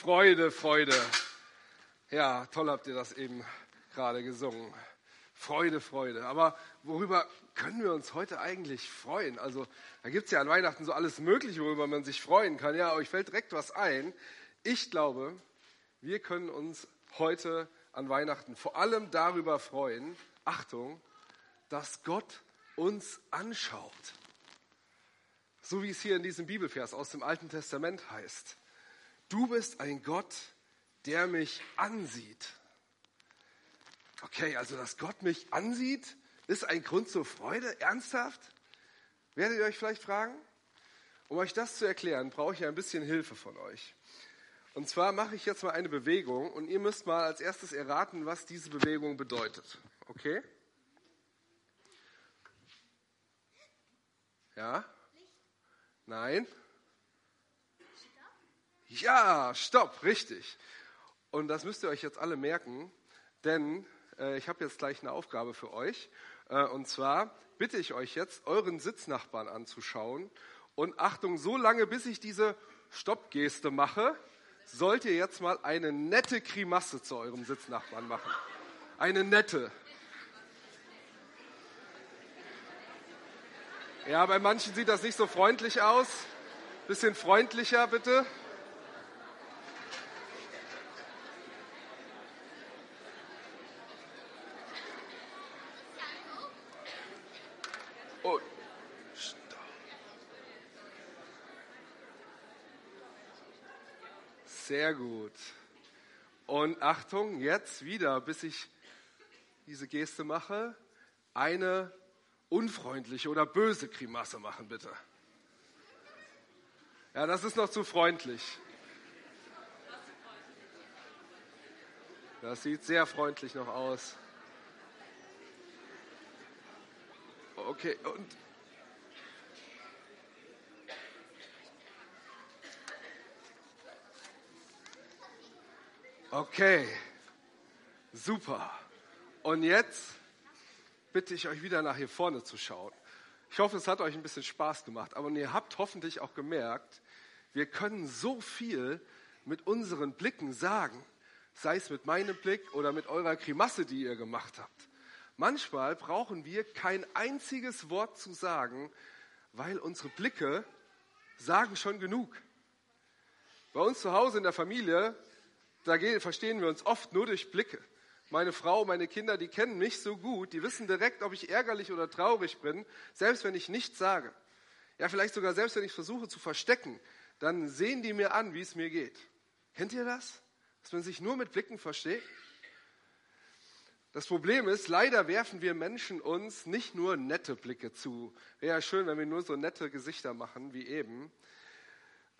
Freude, Freude. Ja, toll habt ihr das eben gerade gesungen. Freude, Freude. Aber worüber können wir uns heute eigentlich freuen? Also, da gibt es ja an Weihnachten so alles Mögliche, worüber man sich freuen kann. Ja, euch fällt direkt was ein. Ich glaube, wir können uns heute an Weihnachten vor allem darüber freuen, Achtung, dass Gott uns anschaut. So wie es hier in diesem Bibelvers aus dem Alten Testament heißt. Du bist ein Gott, der mich ansieht. Okay, also dass Gott mich ansieht, ist ein Grund zur Freude? Ernsthaft? Werdet ihr euch vielleicht fragen? Um euch das zu erklären, brauche ich ein bisschen Hilfe von euch. Und zwar mache ich jetzt mal eine Bewegung und ihr müsst mal als erstes erraten, was diese Bewegung bedeutet. Okay? Ja? Nein? Ja, stopp, richtig. Und das müsst ihr euch jetzt alle merken, denn äh, ich habe jetzt gleich eine Aufgabe für euch. Äh, und zwar bitte ich euch jetzt, euren Sitznachbarn anzuschauen. Und Achtung, so lange, bis ich diese Stoppgeste mache, sollt ihr jetzt mal eine nette Grimasse zu eurem Sitznachbarn machen. Eine nette. Ja, bei manchen sieht das nicht so freundlich aus. Bisschen freundlicher, bitte. Und stopp. Sehr gut. Und Achtung, jetzt wieder, bis ich diese Geste mache, eine unfreundliche oder böse Grimasse machen, bitte. Ja, das ist noch zu freundlich. Das sieht sehr freundlich noch aus. Okay, und. Okay, super. Und jetzt bitte ich euch wieder nach hier vorne zu schauen. Ich hoffe, es hat euch ein bisschen Spaß gemacht, aber ihr habt hoffentlich auch gemerkt, wir können so viel mit unseren Blicken sagen, sei es mit meinem Blick oder mit eurer Grimasse, die ihr gemacht habt. Manchmal brauchen wir kein einziges Wort zu sagen, weil unsere Blicke sagen schon genug. Bei uns zu Hause in der Familie, da verstehen wir uns oft nur durch Blicke. Meine Frau, meine Kinder, die kennen mich so gut, die wissen direkt, ob ich ärgerlich oder traurig bin, selbst wenn ich nichts sage. Ja, vielleicht sogar selbst wenn ich versuche zu verstecken, dann sehen die mir an, wie es mir geht. Kennt ihr das? Dass man sich nur mit Blicken versteht? Das Problem ist, leider werfen wir Menschen uns nicht nur nette Blicke zu. Wäre ja schön, wenn wir nur so nette Gesichter machen wie eben.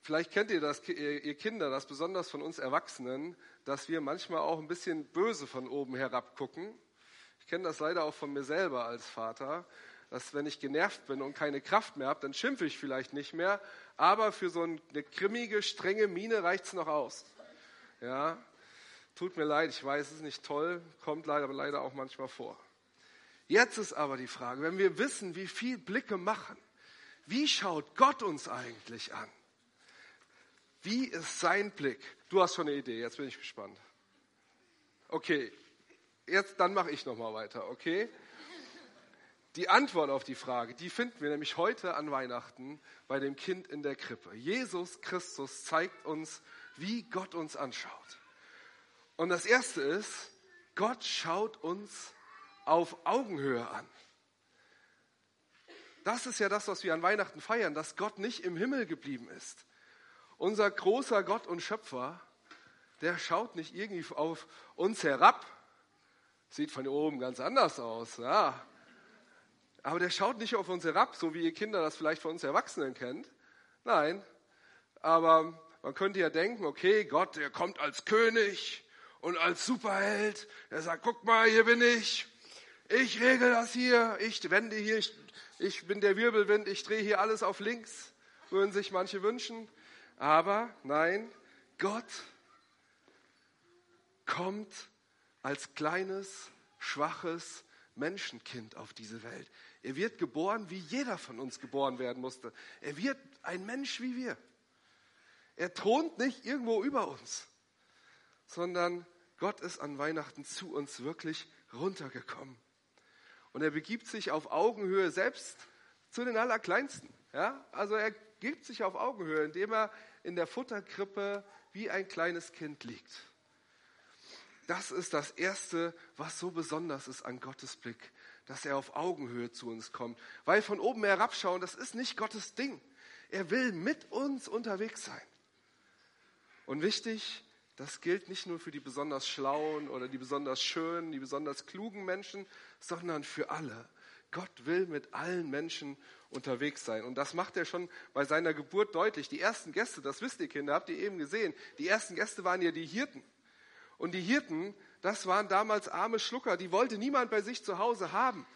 Vielleicht kennt ihr das, ihr Kinder, das besonders von uns Erwachsenen, dass wir manchmal auch ein bisschen böse von oben herab gucken. Ich kenne das leider auch von mir selber als Vater, dass wenn ich genervt bin und keine Kraft mehr habe, dann schimpfe ich vielleicht nicht mehr, aber für so eine grimmige, strenge Miene reicht es noch aus. Ja, tut mir leid, ich weiß, es ist nicht toll, kommt leider, leider auch manchmal vor. Jetzt ist aber die Frage, wenn wir wissen, wie viel Blicke machen, wie schaut Gott uns eigentlich an? Wie ist sein Blick? Du hast schon eine Idee, jetzt bin ich gespannt. Okay, jetzt dann mache ich noch mal weiter, okay? Die Antwort auf die Frage, die finden wir nämlich heute an Weihnachten bei dem Kind in der Krippe. Jesus Christus zeigt uns, wie Gott uns anschaut. Und das erste ist, Gott schaut uns auf Augenhöhe an. Das ist ja das, was wir an Weihnachten feiern, dass Gott nicht im Himmel geblieben ist, unser großer Gott und Schöpfer, der schaut nicht irgendwie auf uns herab. Sieht von oben ganz anders aus, ja. Aber der schaut nicht auf uns herab, so wie ihr Kinder das vielleicht von uns Erwachsenen kennt. Nein. Aber man könnte ja denken, okay, Gott, der kommt als König und als Superheld. Er sagt, guck mal, hier bin ich. Ich regel das hier. Ich wende hier. Ich, ich bin der Wirbelwind. Ich drehe hier alles auf links. Würden sich manche wünschen. Aber nein, Gott kommt als kleines, schwaches Menschenkind auf diese Welt. Er wird geboren, wie jeder von uns geboren werden musste. Er wird ein Mensch wie wir. Er thront nicht irgendwo über uns, sondern Gott ist an Weihnachten zu uns wirklich runtergekommen. Und er begibt sich auf Augenhöhe selbst zu den Allerkleinsten. Ja? Also er gibt sich auf Augenhöhe, indem er in der Futterkrippe wie ein kleines Kind liegt. Das ist das Erste, was so besonders ist an Gottes Blick, dass er auf Augenhöhe zu uns kommt. Weil von oben herabschauen, das ist nicht Gottes Ding. Er will mit uns unterwegs sein. Und wichtig, das gilt nicht nur für die besonders schlauen oder die besonders schönen, die besonders klugen Menschen, sondern für alle. Gott will mit allen Menschen unterwegs sein. Und das macht er schon bei seiner Geburt deutlich. Die ersten Gäste, das wisst ihr Kinder, habt ihr eben gesehen, die ersten Gäste waren ja die Hirten. Und die Hirten, das waren damals arme Schlucker, die wollte niemand bei sich zu Hause haben.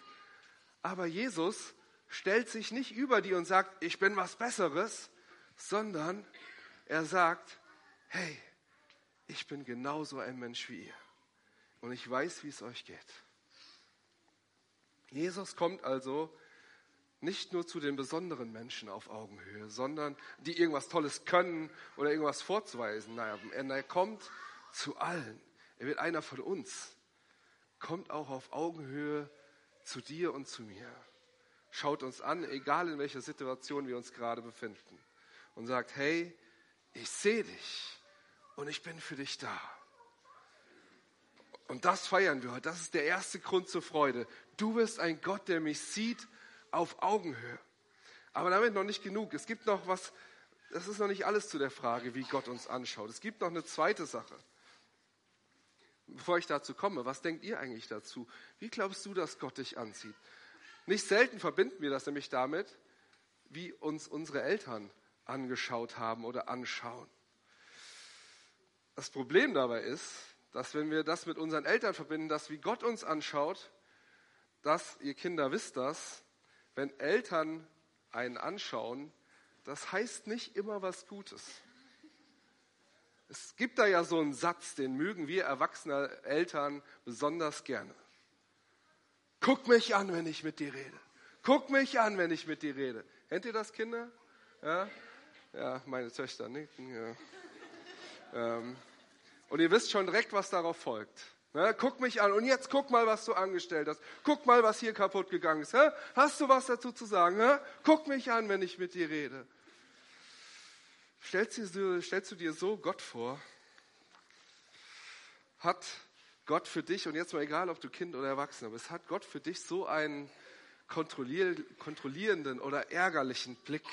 Aber Jesus stellt sich nicht über die und sagt, ich bin was Besseres, sondern er sagt, hey, ich bin genauso ein Mensch wie ihr. Und ich weiß, wie es euch geht. Jesus kommt also nicht nur zu den besonderen Menschen auf Augenhöhe, sondern die irgendwas Tolles können oder irgendwas vorzuweisen. Nein, er kommt zu allen. Er wird einer von uns. Kommt auch auf Augenhöhe zu dir und zu mir. Schaut uns an, egal in welcher Situation wir uns gerade befinden. Und sagt, hey, ich sehe dich und ich bin für dich da. Und das feiern wir heute. Das ist der erste Grund zur Freude. Du bist ein Gott, der mich sieht auf Augenhöhe. Aber damit noch nicht genug. Es gibt noch was, das ist noch nicht alles zu der Frage, wie Gott uns anschaut. Es gibt noch eine zweite Sache. Bevor ich dazu komme, was denkt ihr eigentlich dazu? Wie glaubst du, dass Gott dich anzieht? Nicht selten verbinden wir das nämlich damit, wie uns unsere Eltern angeschaut haben oder anschauen. Das Problem dabei ist, dass wenn wir das mit unseren Eltern verbinden, dass wie Gott uns anschaut, dass ihr Kinder wisst das, wenn Eltern einen anschauen, das heißt nicht immer was Gutes. Es gibt da ja so einen Satz, den mögen wir erwachsene Eltern besonders gerne. Guck mich an, wenn ich mit dir rede. Guck mich an, wenn ich mit dir rede. Kennt ihr das, Kinder? Ja, ja meine Töchter nicken. Ja. Ähm, und ihr wisst schon direkt, was darauf folgt. Ne, guck mich an und jetzt guck mal, was du angestellt hast. Guck mal, was hier kaputt gegangen ist. Hä? Hast du was dazu zu sagen? Hä? Guck mich an, wenn ich mit dir rede. Stellst du, stellst du dir so Gott vor? Hat Gott für dich, und jetzt mal egal, ob du Kind oder Erwachsener bist, hat Gott für dich so einen kontrollierenden oder ärgerlichen Blick,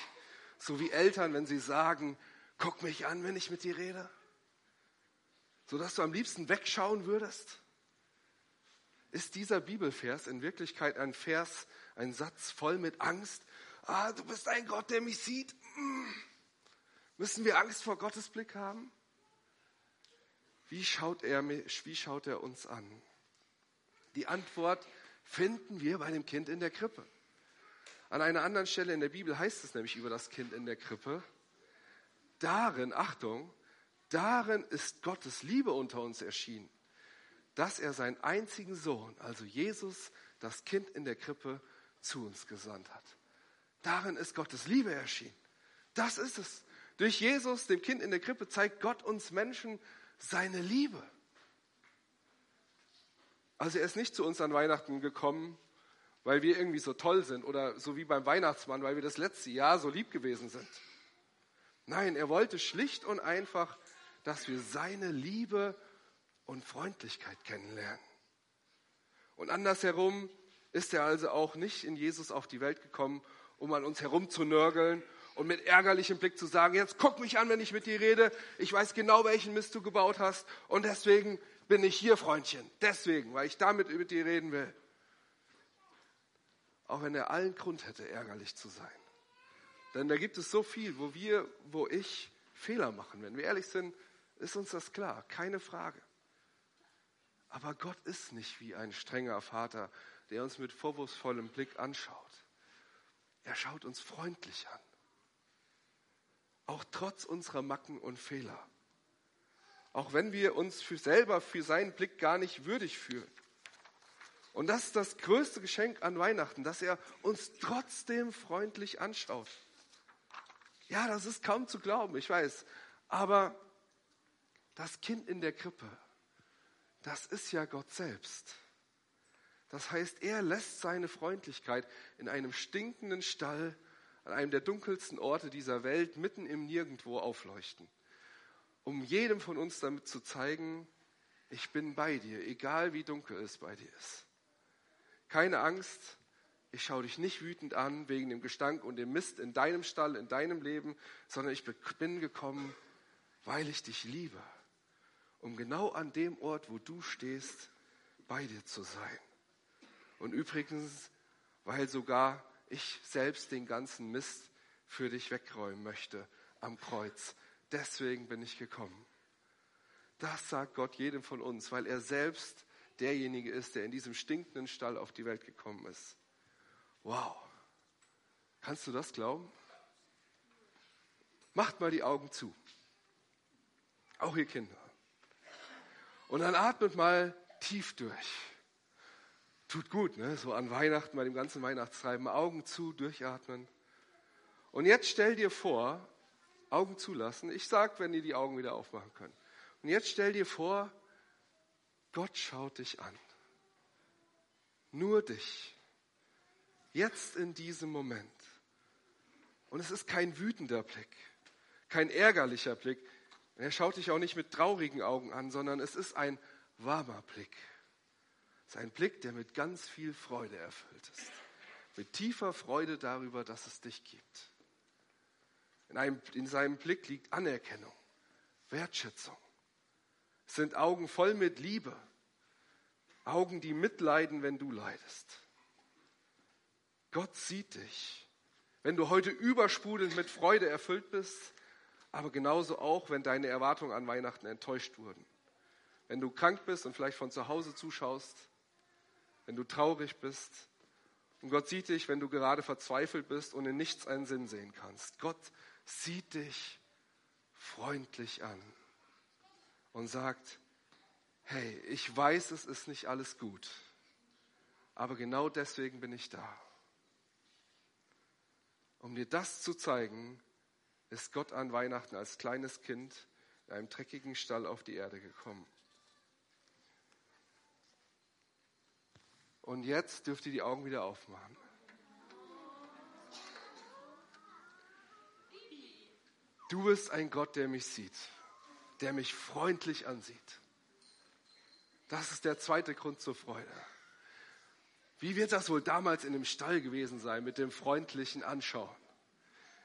so wie Eltern, wenn sie sagen, guck mich an, wenn ich mit dir rede? Sodass du am liebsten wegschauen würdest? Ist dieser Bibelvers in Wirklichkeit ein Vers, ein Satz voll mit Angst? Ah, du bist ein Gott, der mich sieht. Mm. Müssen wir Angst vor Gottes Blick haben? Wie schaut er, wie schaut er uns an? Die Antwort finden wir bei dem Kind in der Krippe. An einer anderen Stelle in der Bibel heißt es nämlich über das Kind in der Krippe, darin, Achtung, Darin ist Gottes Liebe unter uns erschienen, dass er seinen einzigen Sohn, also Jesus, das Kind in der Krippe, zu uns gesandt hat. Darin ist Gottes Liebe erschienen. Das ist es. Durch Jesus, dem Kind in der Krippe, zeigt Gott uns Menschen seine Liebe. Also er ist nicht zu uns an Weihnachten gekommen, weil wir irgendwie so toll sind oder so wie beim Weihnachtsmann, weil wir das letzte Jahr so lieb gewesen sind. Nein, er wollte schlicht und einfach dass wir seine Liebe und Freundlichkeit kennenlernen. Und andersherum ist er also auch nicht in Jesus auf die Welt gekommen, um an uns herumzunörgeln und mit ärgerlichem Blick zu sagen, jetzt guck mich an, wenn ich mit dir rede, ich weiß genau, welchen Mist du gebaut hast und deswegen bin ich hier, Freundchen. Deswegen, weil ich damit mit dir reden will. Auch wenn er allen Grund hätte, ärgerlich zu sein. Denn da gibt es so viel, wo wir, wo ich Fehler machen. Wenn wir ehrlich sind, ist uns das klar, keine Frage. Aber Gott ist nicht wie ein strenger Vater, der uns mit vorwurfsvollem Blick anschaut. Er schaut uns freundlich an. Auch trotz unserer Macken und Fehler. Auch wenn wir uns für selber für seinen Blick gar nicht würdig fühlen. Und das ist das größte Geschenk an Weihnachten, dass er uns trotzdem freundlich anschaut. Ja, das ist kaum zu glauben, ich weiß. Aber das Kind in der Krippe, das ist ja Gott selbst. Das heißt, er lässt seine Freundlichkeit in einem stinkenden Stall an einem der dunkelsten Orte dieser Welt mitten im Nirgendwo aufleuchten, um jedem von uns damit zu zeigen, ich bin bei dir, egal wie dunkel es bei dir ist. Keine Angst, ich schaue dich nicht wütend an wegen dem Gestank und dem Mist in deinem Stall, in deinem Leben, sondern ich bin gekommen, weil ich dich liebe, um genau an dem Ort, wo du stehst, bei dir zu sein. Und übrigens, weil sogar ich selbst den ganzen Mist für dich wegräumen möchte am Kreuz. Deswegen bin ich gekommen. Das sagt Gott jedem von uns, weil er selbst derjenige ist, der in diesem stinkenden Stall auf die Welt gekommen ist. Wow. Kannst du das glauben? Macht mal die Augen zu. Auch ihr Kinder. Und dann atmet mal tief durch. Tut gut, ne? so an Weihnachten, bei dem ganzen Weihnachtstreiben, Augen zu, durchatmen. Und jetzt stell dir vor, Augen zulassen. Ich sag, wenn ihr die Augen wieder aufmachen könnt. Und jetzt stell dir vor, Gott schaut dich an. Nur dich. Jetzt in diesem Moment. Und es ist kein wütender Blick, kein ärgerlicher Blick. Er schaut dich auch nicht mit traurigen Augen an, sondern es ist ein warmer Blick. Es ist ein Blick, der mit ganz viel Freude erfüllt ist. Mit tiefer Freude darüber, dass es dich gibt. In, einem, in seinem Blick liegt Anerkennung, Wertschätzung. Es sind Augen voll mit Liebe. Augen, die mitleiden, wenn du leidest. Gott sieht dich. Wenn du heute übersprudelnd mit Freude erfüllt bist, aber genauso auch, wenn deine Erwartungen an Weihnachten enttäuscht wurden. Wenn du krank bist und vielleicht von zu Hause zuschaust, wenn du traurig bist. Und Gott sieht dich, wenn du gerade verzweifelt bist und in nichts einen Sinn sehen kannst. Gott sieht dich freundlich an und sagt, hey, ich weiß, es ist nicht alles gut, aber genau deswegen bin ich da. Um dir das zu zeigen, ist Gott an Weihnachten als kleines Kind in einem dreckigen Stall auf die Erde gekommen. Und jetzt dürft ihr die Augen wieder aufmachen. Du bist ein Gott, der mich sieht, der mich freundlich ansieht. Das ist der zweite Grund zur Freude. Wie wird das wohl damals in dem Stall gewesen sein mit dem freundlichen Anschauen?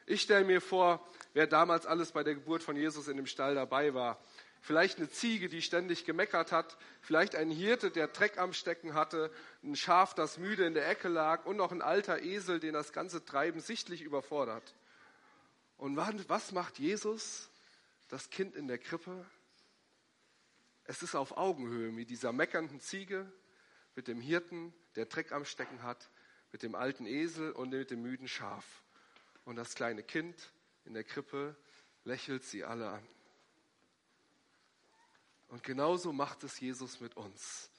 Ich stelle mir vor, wer damals alles bei der Geburt von Jesus in dem Stall dabei war. Vielleicht eine Ziege, die ständig gemeckert hat, vielleicht ein Hirte, der Dreck am Stecken hatte, ein Schaf, das müde in der Ecke lag und noch ein alter Esel, den das ganze Treiben sichtlich überfordert. Und was macht Jesus, das Kind in der Krippe? Es ist auf Augenhöhe mit dieser meckernden Ziege, mit dem Hirten, der Dreck am Stecken hat, mit dem alten Esel und mit dem müden Schaf. Und das kleine Kind in der Krippe lächelt sie alle an. Und genauso macht es Jesus mit uns.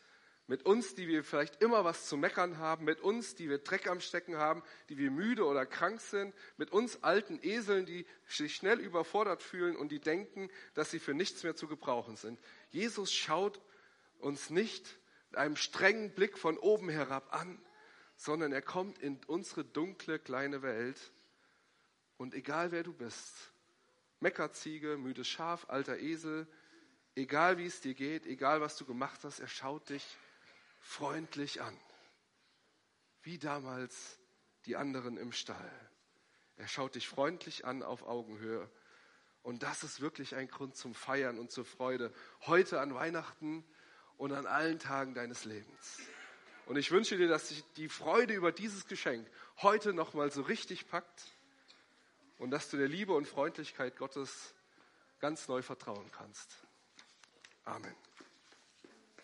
Mit uns, die wir vielleicht immer was zu meckern haben, mit uns, die wir Dreck am Stecken haben, die wir müde oder krank sind, mit uns alten Eseln, die sich schnell überfordert fühlen und die denken, dass sie für nichts mehr zu gebrauchen sind. Jesus schaut uns nicht mit einem strengen Blick von oben herab an, sondern er kommt in unsere dunkle kleine Welt und egal wer du bist, Meckerziege, müdes Schaf, alter Esel, egal wie es dir geht, egal was du gemacht hast, er schaut dich freundlich an. Wie damals die anderen im Stall. Er schaut dich freundlich an auf Augenhöhe. Und das ist wirklich ein Grund zum Feiern und zur Freude. Heute an Weihnachten und an allen Tagen deines Lebens. Und ich wünsche dir, dass dich die Freude über dieses Geschenk heute nochmal so richtig packt und dass du der Liebe und Freundlichkeit Gottes ganz neu vertrauen kannst. Amen.